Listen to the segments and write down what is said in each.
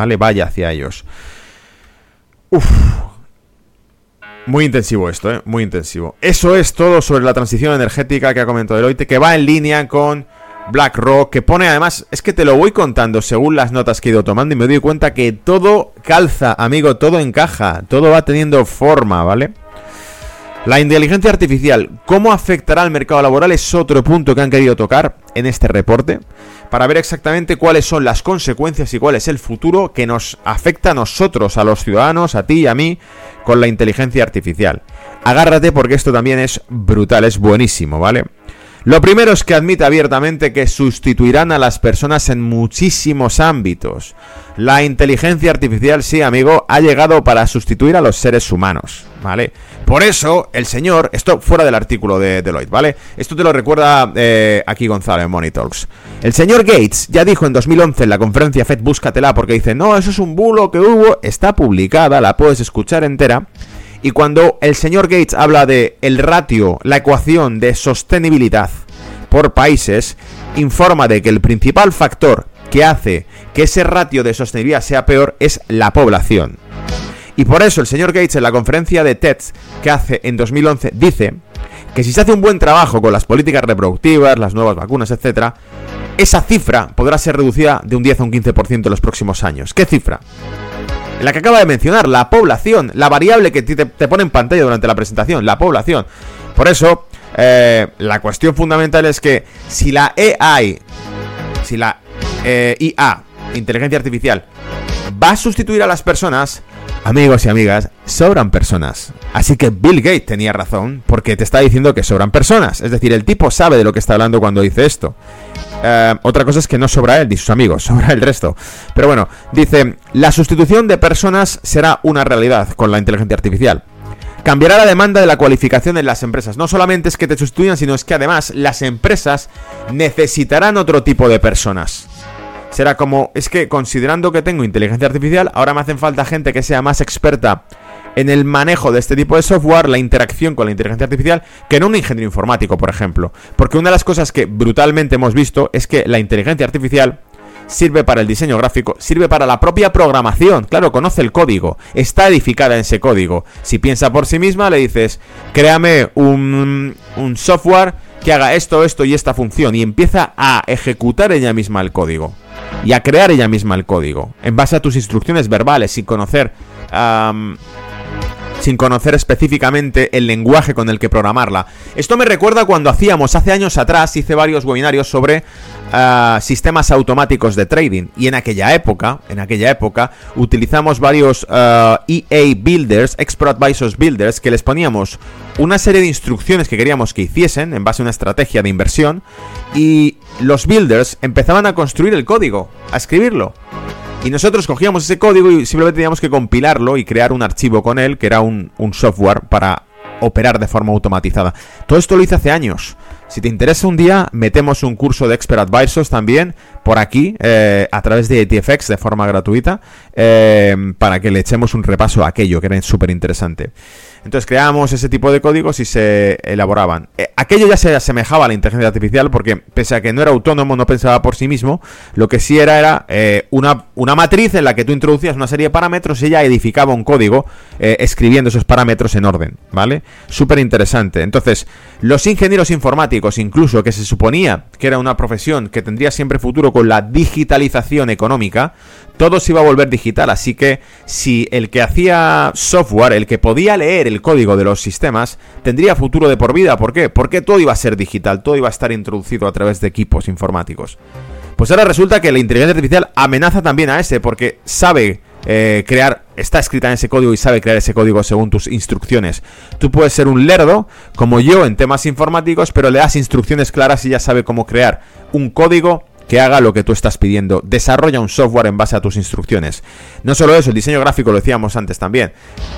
¿vale? Vaya hacia ellos. Uf. Muy intensivo esto, ¿eh? Muy intensivo. Eso es todo sobre la transición energética que ha comentado Deloitte, que va en línea con BlackRock, que pone además, es que te lo voy contando según las notas que he ido tomando y me doy cuenta que todo calza, amigo, todo encaja, todo va teniendo forma, ¿vale? La inteligencia artificial, ¿cómo afectará al mercado laboral? Es otro punto que han querido tocar en este reporte para ver exactamente cuáles son las consecuencias y cuál es el futuro que nos afecta a nosotros, a los ciudadanos, a ti y a mí, con la inteligencia artificial. Agárrate porque esto también es brutal, es buenísimo, ¿vale? Lo primero es que admite abiertamente que sustituirán a las personas en muchísimos ámbitos. La inteligencia artificial, sí, amigo, ha llegado para sustituir a los seres humanos, ¿vale? Por eso, el señor, esto fuera del artículo de Deloitte, ¿vale? Esto te lo recuerda eh, aquí Gonzalo en Money Talks. El señor Gates ya dijo en 2011 en la conferencia FED, búscatela, porque dice, no, eso es un bulo que hubo, está publicada, la puedes escuchar entera. Y cuando el señor Gates habla de el ratio, la ecuación de sostenibilidad por países, informa de que el principal factor que hace que ese ratio de sostenibilidad sea peor es la población. Y por eso el señor Gates en la conferencia de TED que hace en 2011 dice que si se hace un buen trabajo con las políticas reproductivas, las nuevas vacunas, etc., esa cifra podrá ser reducida de un 10 a un 15% en los próximos años. ¿Qué cifra? La que acaba de mencionar, la población, la variable que te, pone en pantalla durante la presentación, la población. Por eso, eh, la cuestión fundamental es que si la AI, si la eh, IA, inteligencia artificial, va a sustituir a las personas, amigos y amigas, sobran personas. Así que Bill Gates tenía razón porque te está diciendo que sobran personas. Es decir, el tipo sabe de lo que está hablando cuando dice esto. Eh, otra cosa es que no sobra él ni sus amigos, sobra el resto. Pero bueno, dice, la sustitución de personas será una realidad con la inteligencia artificial. Cambiará la demanda de la cualificación en las empresas. No solamente es que te sustituyan, sino es que además las empresas necesitarán otro tipo de personas. Será como, es que considerando que tengo inteligencia artificial, ahora me hacen falta gente que sea más experta en el manejo de este tipo de software, la interacción con la inteligencia artificial, que no un ingeniero informático, por ejemplo. Porque una de las cosas que brutalmente hemos visto es que la inteligencia artificial sirve para el diseño gráfico, sirve para la propia programación. Claro, conoce el código, está edificada en ese código. Si piensa por sí misma, le dices, créame un, un software que haga esto, esto y esta función y empieza a ejecutar ella misma el código y a crear ella misma el código en base a tus instrucciones verbales sin conocer sin conocer específicamente el lenguaje con el que programarla. Esto me recuerda cuando hacíamos hace años atrás, hice varios webinarios sobre ah, sistemas automáticos de trading y en aquella época, en aquella época utilizamos varios EA e builders, Expert Advisors builders que les poníamos una serie de instrucciones que queríamos que hiciesen en base a una estrategia de inversión y los builders empezaban a construir el código, a escribirlo. Y nosotros cogíamos ese código y simplemente teníamos que compilarlo y crear un archivo con él, que era un, software para operar de forma automatizada. Todo esto lo hice hace años. Si te interesa un día, metemos un curso de Expert Advisors también por aquí, eh, a través de ETFX de forma gratuita, eh, para que le echemos un repaso a aquello que era súper interesante. Entonces creamos ese tipo de códigos y se elaboraban. Eh, aquello ya se asemejaba a la inteligencia artificial porque pese a que no era autónomo, no pensaba por sí mismo, lo que sí era era eh, una, una, matriz en la que tú introducías una serie de parámetros y ella edificaba un código eh, escribiendo esos parámetros en orden, ¿vale? Súper interesante. Entonces, los ingenieros informáticos, incluso que se suponía que era una profesión que tendría siempre futuro con la digitalización económica, todo se iba a volver digital, así que si el que hacía software, el que podía leer el código de los sistemas, tendría futuro de por vida. ¿Por qué? Todo iba a ser digital, todo iba a estar introducido a través de equipos informáticos. Pues ahora resulta que la inteligencia artificial amenaza también a ese, porque sabe eh, crear, está escrita en ese código y sabe crear ese código según tus instrucciones. Tú puedes ser un lerdo, como yo en temas informáticos, pero le das instrucciones claras y ya sabe cómo crear un código que haga lo que tú estás pidiendo. Desarrolla un software en base a tus instrucciones. No solo eso, el diseño gráfico lo decíamos antes también.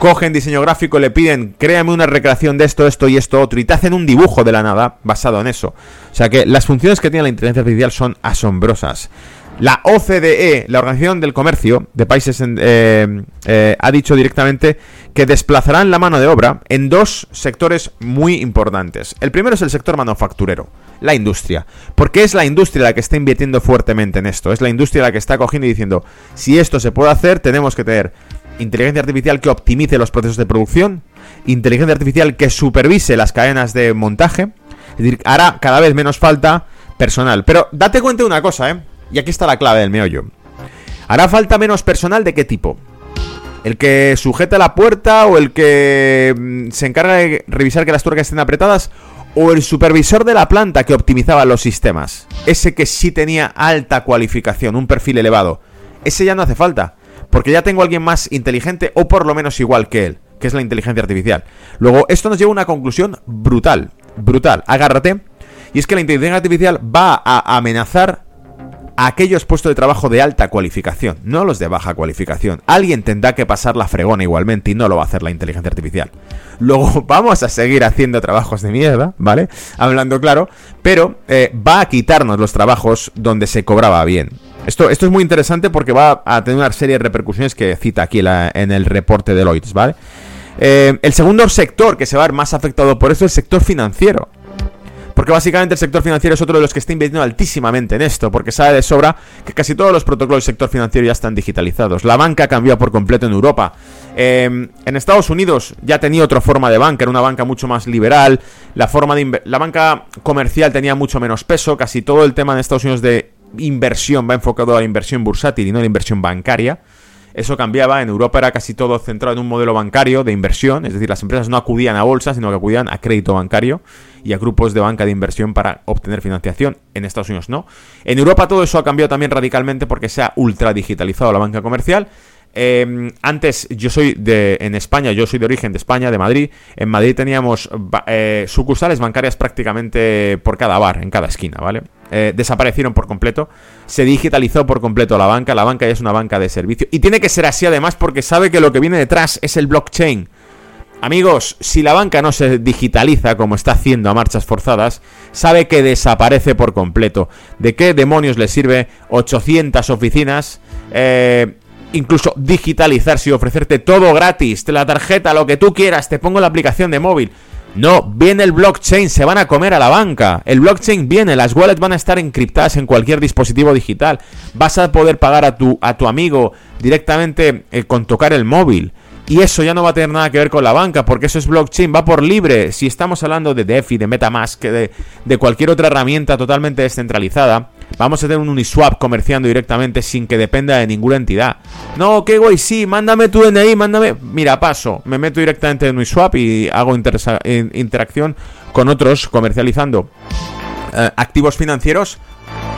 Cogen diseño gráfico, le piden, créame una recreación de esto, esto y esto otro, y te hacen un dibujo de la nada basado en eso. O sea que las funciones que tiene la inteligencia artificial son asombrosas. La OCDE, la Organización del Comercio de Países, eh, eh, ha dicho directamente que desplazarán la mano de obra en dos sectores muy importantes. El primero es el sector manufacturero, la industria. Porque es la industria la que está invirtiendo fuertemente en esto. Es la industria la que está cogiendo y diciendo, si esto se puede hacer, tenemos que tener inteligencia artificial que optimice los procesos de producción, inteligencia artificial que supervise las cadenas de montaje. Es decir, hará cada vez menos falta personal. Pero date cuenta de una cosa, ¿eh? Y aquí está la clave del meollo. ¿Hará falta menos personal de qué tipo? ¿El que sujeta la puerta o el que mm, se encarga de revisar que las tuercas estén apretadas? ¿O el supervisor de la planta que optimizaba los sistemas? Ese que sí tenía alta cualificación, un perfil elevado. Ese ya no hace falta. Porque ya tengo a alguien más inteligente o por lo menos igual que él, que es la inteligencia artificial. Luego, esto nos lleva a una conclusión brutal. Brutal. Agárrate. Y es que la inteligencia artificial va a amenazar a aquellos puestos de trabajo de alta cualificación, no los de baja cualificación. Alguien tendrá que pasar la fregona igualmente y no lo va a hacer la inteligencia artificial. Luego vamos a seguir haciendo trabajos de mierda, ¿vale? Hablando claro, pero eh, va a quitarnos los trabajos donde se cobraba bien. Esto, esto es muy interesante porque va a tener una serie de repercusiones que cita aquí en el reporte de Lloyds, ¿vale? Eh, el segundo sector que se va a ver más afectado por esto es el sector financiero. Porque básicamente el sector financiero es otro de los que está invirtiendo altísimamente en esto, porque sabe de sobra que casi todos los protocolos del sector financiero ya están digitalizados. La banca cambiado por completo en Europa. Em, en Estados Unidos ya tenía otra forma de banca, era una banca mucho más liberal. La, forma de la banca comercial tenía mucho menos peso. Casi todo el tema en Estados Unidos de inversión va enfocado a la inversión bursátil y no a la inversión bancaria. Eso cambiaba, en Europa era casi todo centrado en un modelo bancario de inversión, es decir, las empresas no acudían a bolsa, sino que acudían a crédito bancario y a grupos de banca de inversión para obtener financiación. En Estados Unidos no. En Europa todo eso ha cambiado también radicalmente porque se ha ultra digitalizado la banca comercial. Em, antes, yo soy de. En España, yo soy de origen de España, de Madrid. En Madrid teníamos eh, sucursales bancarias prácticamente por cada bar, en cada esquina, ¿vale? Eh, desaparecieron por completo. Se digitalizó por completo la banca. La banca ya es una banca de servicio. Y tiene que ser así además porque sabe que lo que viene detrás es el blockchain. Amigos, si la banca no se digitaliza como está haciendo a marchas forzadas, sabe que desaparece por completo. ¿De qué demonios le sirve 800 oficinas? Eh, incluso digitalizarse y ofrecerte todo gratis, la tarjeta, lo que tú quieras, te pongo la aplicación de móvil. No, viene el blockchain, se van a comer a la banca. El blockchain viene, las wallets van a estar encriptadas en cualquier dispositivo digital. Vas a poder pagar a tu, a tu amigo directamente eh, con tocar el móvil. Y eso ya no va a tener nada que ver con la banca, porque eso es blockchain, va por libre. Si estamos hablando de DeFi, de Metamask, de, cualquier otra herramienta totalmente descentralizada, vamos a tener un Uniswap comerciando directamente sin que dependa de ninguna entidad. No, qué guay, sí, mándame tu DNI, mándame. Mira, paso, me meto directamente en Uniswap y hago interacción con otros comercializando eh, activos financieros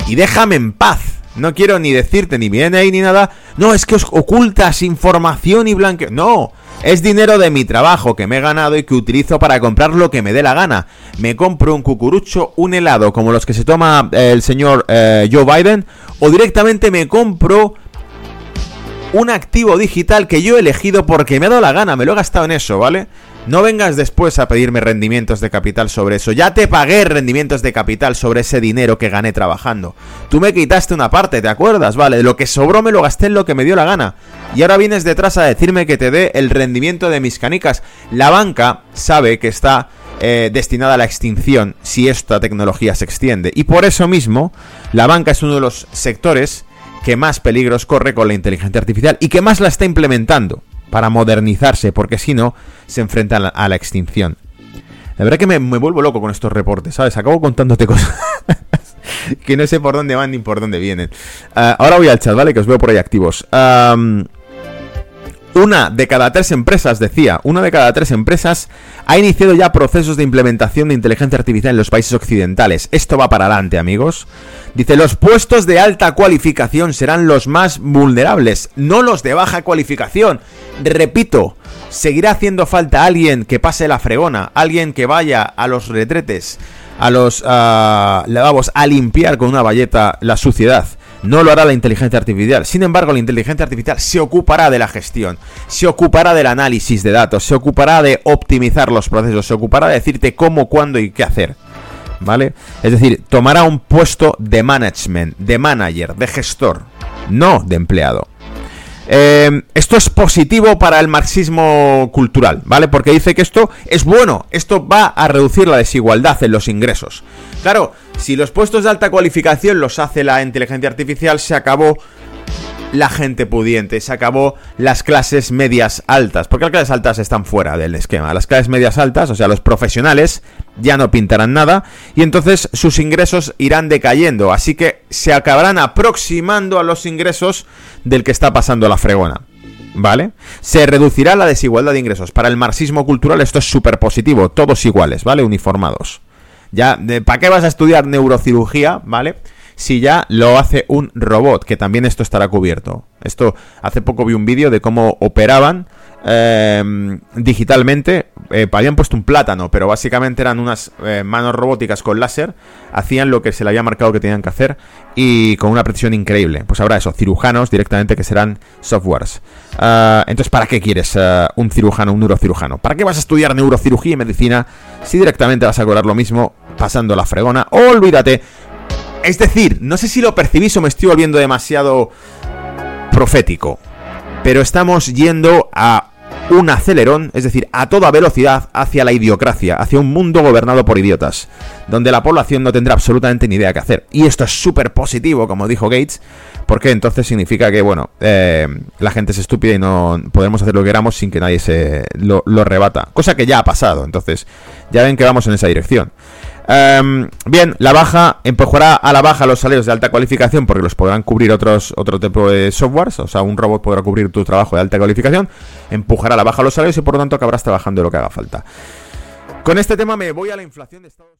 y déjame en paz. No quiero ni decirte ni viene ahí ni nada. No, es que os ocultas información y blanqueo. No, es dinero de mi trabajo que me he ganado y que utilizo para comprar lo que me dé la gana. Me compro un cucurucho, un helado como los que se toma eh, el señor eh, Joe Biden. O directamente me compro un activo digital que yo he elegido porque me ha dado la gana. Me lo he gastado en eso, ¿vale? No vengas después a pedirme rendimientos de capital sobre eso. Ya te pagué rendimientos de capital sobre ese dinero que gané trabajando. Tú me quitaste una parte, ¿te acuerdas? Vale, lo que sobró me lo gasté en lo que me dio la gana. Y ahora vienes detrás a decirme que te dé el rendimiento de mis canicas. La banca sabe que está eh, destinada a la extinción si esta tecnología se extiende. Y por eso mismo, la banca es uno de los sectores que más peligros corre con la inteligencia artificial y que más la está implementando para modernizarse, porque si no, se enfrentan a la, extinción. La verdad que me, vuelvo loco con estos reportes, ¿sabes? Acabo contándote cosas que no sé por dónde van ni por dónde vienen. Ah, ahora voy al chat, ¿vale? Que os veo por ahí activos. Una de cada tres empresas, decía, una de cada tres empresas ha iniciado ya procesos de implementación de inteligencia artificial en los países occidentales. Esto va para adelante, amigos. Dice, los puestos de alta cualificación serán los más vulnerables, no los de baja cualificación. Repito, seguirá haciendo falta alguien que pase la fregona, alguien que vaya a los retretes, a los uh, lavabos, a limpiar con una valleta la suciedad no lo hará la inteligencia artificial. Sin embargo, la inteligencia artificial se ocupará de la gestión, se ocupará del análisis de datos, se ocupará de optimizar los procesos, se ocupará de decirte cómo, cuándo y qué hacer. ¿vale? Es decir, tomará un puesto de management, de manager, de gestor, no de empleado. Eh, esto es positivo para el marxismo cultural, ¿vale? Porque dice que esto es bueno, esto va a reducir la desigualdad en los ingresos. Claro, si los puestos de alta cualificación los hace la inteligencia artificial, se acabó la gente pudiente, se acabó las clases medias altas, porque las clases altas están fuera del esquema. Las clases medias altas, o sea, los profesionales, ya no pintarán nada y entonces sus ingresos irán decayendo, así que se acabarán aproximando a los ingresos del que está pasando la fregona. ¿Vale? Se reducirá la desigualdad de ingresos. Para el marxismo cultural esto es súper positivo, todos iguales, ¿vale? Uniformados. Ya, ¿para qué vas a estudiar neurocirugía, ¿vale? si ya lo hace un robot, que también esto estará cubierto. Esto, hace poco vi un vídeo de cómo operaban em, digitalmente. Eh, habían puesto un plátano, pero básicamente eran unas eh, manos robóticas con láser. Hacían lo que se le había marcado que tenían que hacer y con una precisión increíble. Pues habrá eso, cirujanos directamente que serán softwares. Ah, entonces, ¿para qué quieres eh, un cirujano, un neurocirujano? ¿Para qué vas a estudiar neurocirugía y medicina si directamente vas a cobrar lo mismo pasando la fregona? Olvídate es decir, no sé si lo percibís o me estoy volviendo demasiado profético, pero estamos yendo a un acelerón, es decir, a toda velocidad hacia la idiocracia, hacia un mundo gobernado por idiotas, donde la población no tendrá absolutamente ni idea qué hacer. Y esto es súper positivo, como dijo Gates, porque entonces significa que, bueno, eh, la gente es estúpida y no podemos hacer lo que queramos sin que nadie se lo, lo rebata. Cosa que ya ha pasado, entonces ya ven que vamos en esa dirección. Em, bien, la baja empujará a la baja los salarios de alta cualificación porque los podrán cubrir otros otro tipo de softwares. O sea, un robot podrá cubrir tu trabajo de alta cualificación, empujará a la baja los salarios y por lo tanto acabarás trabajando lo que haga falta. Con este tema me voy a la inflación de Estados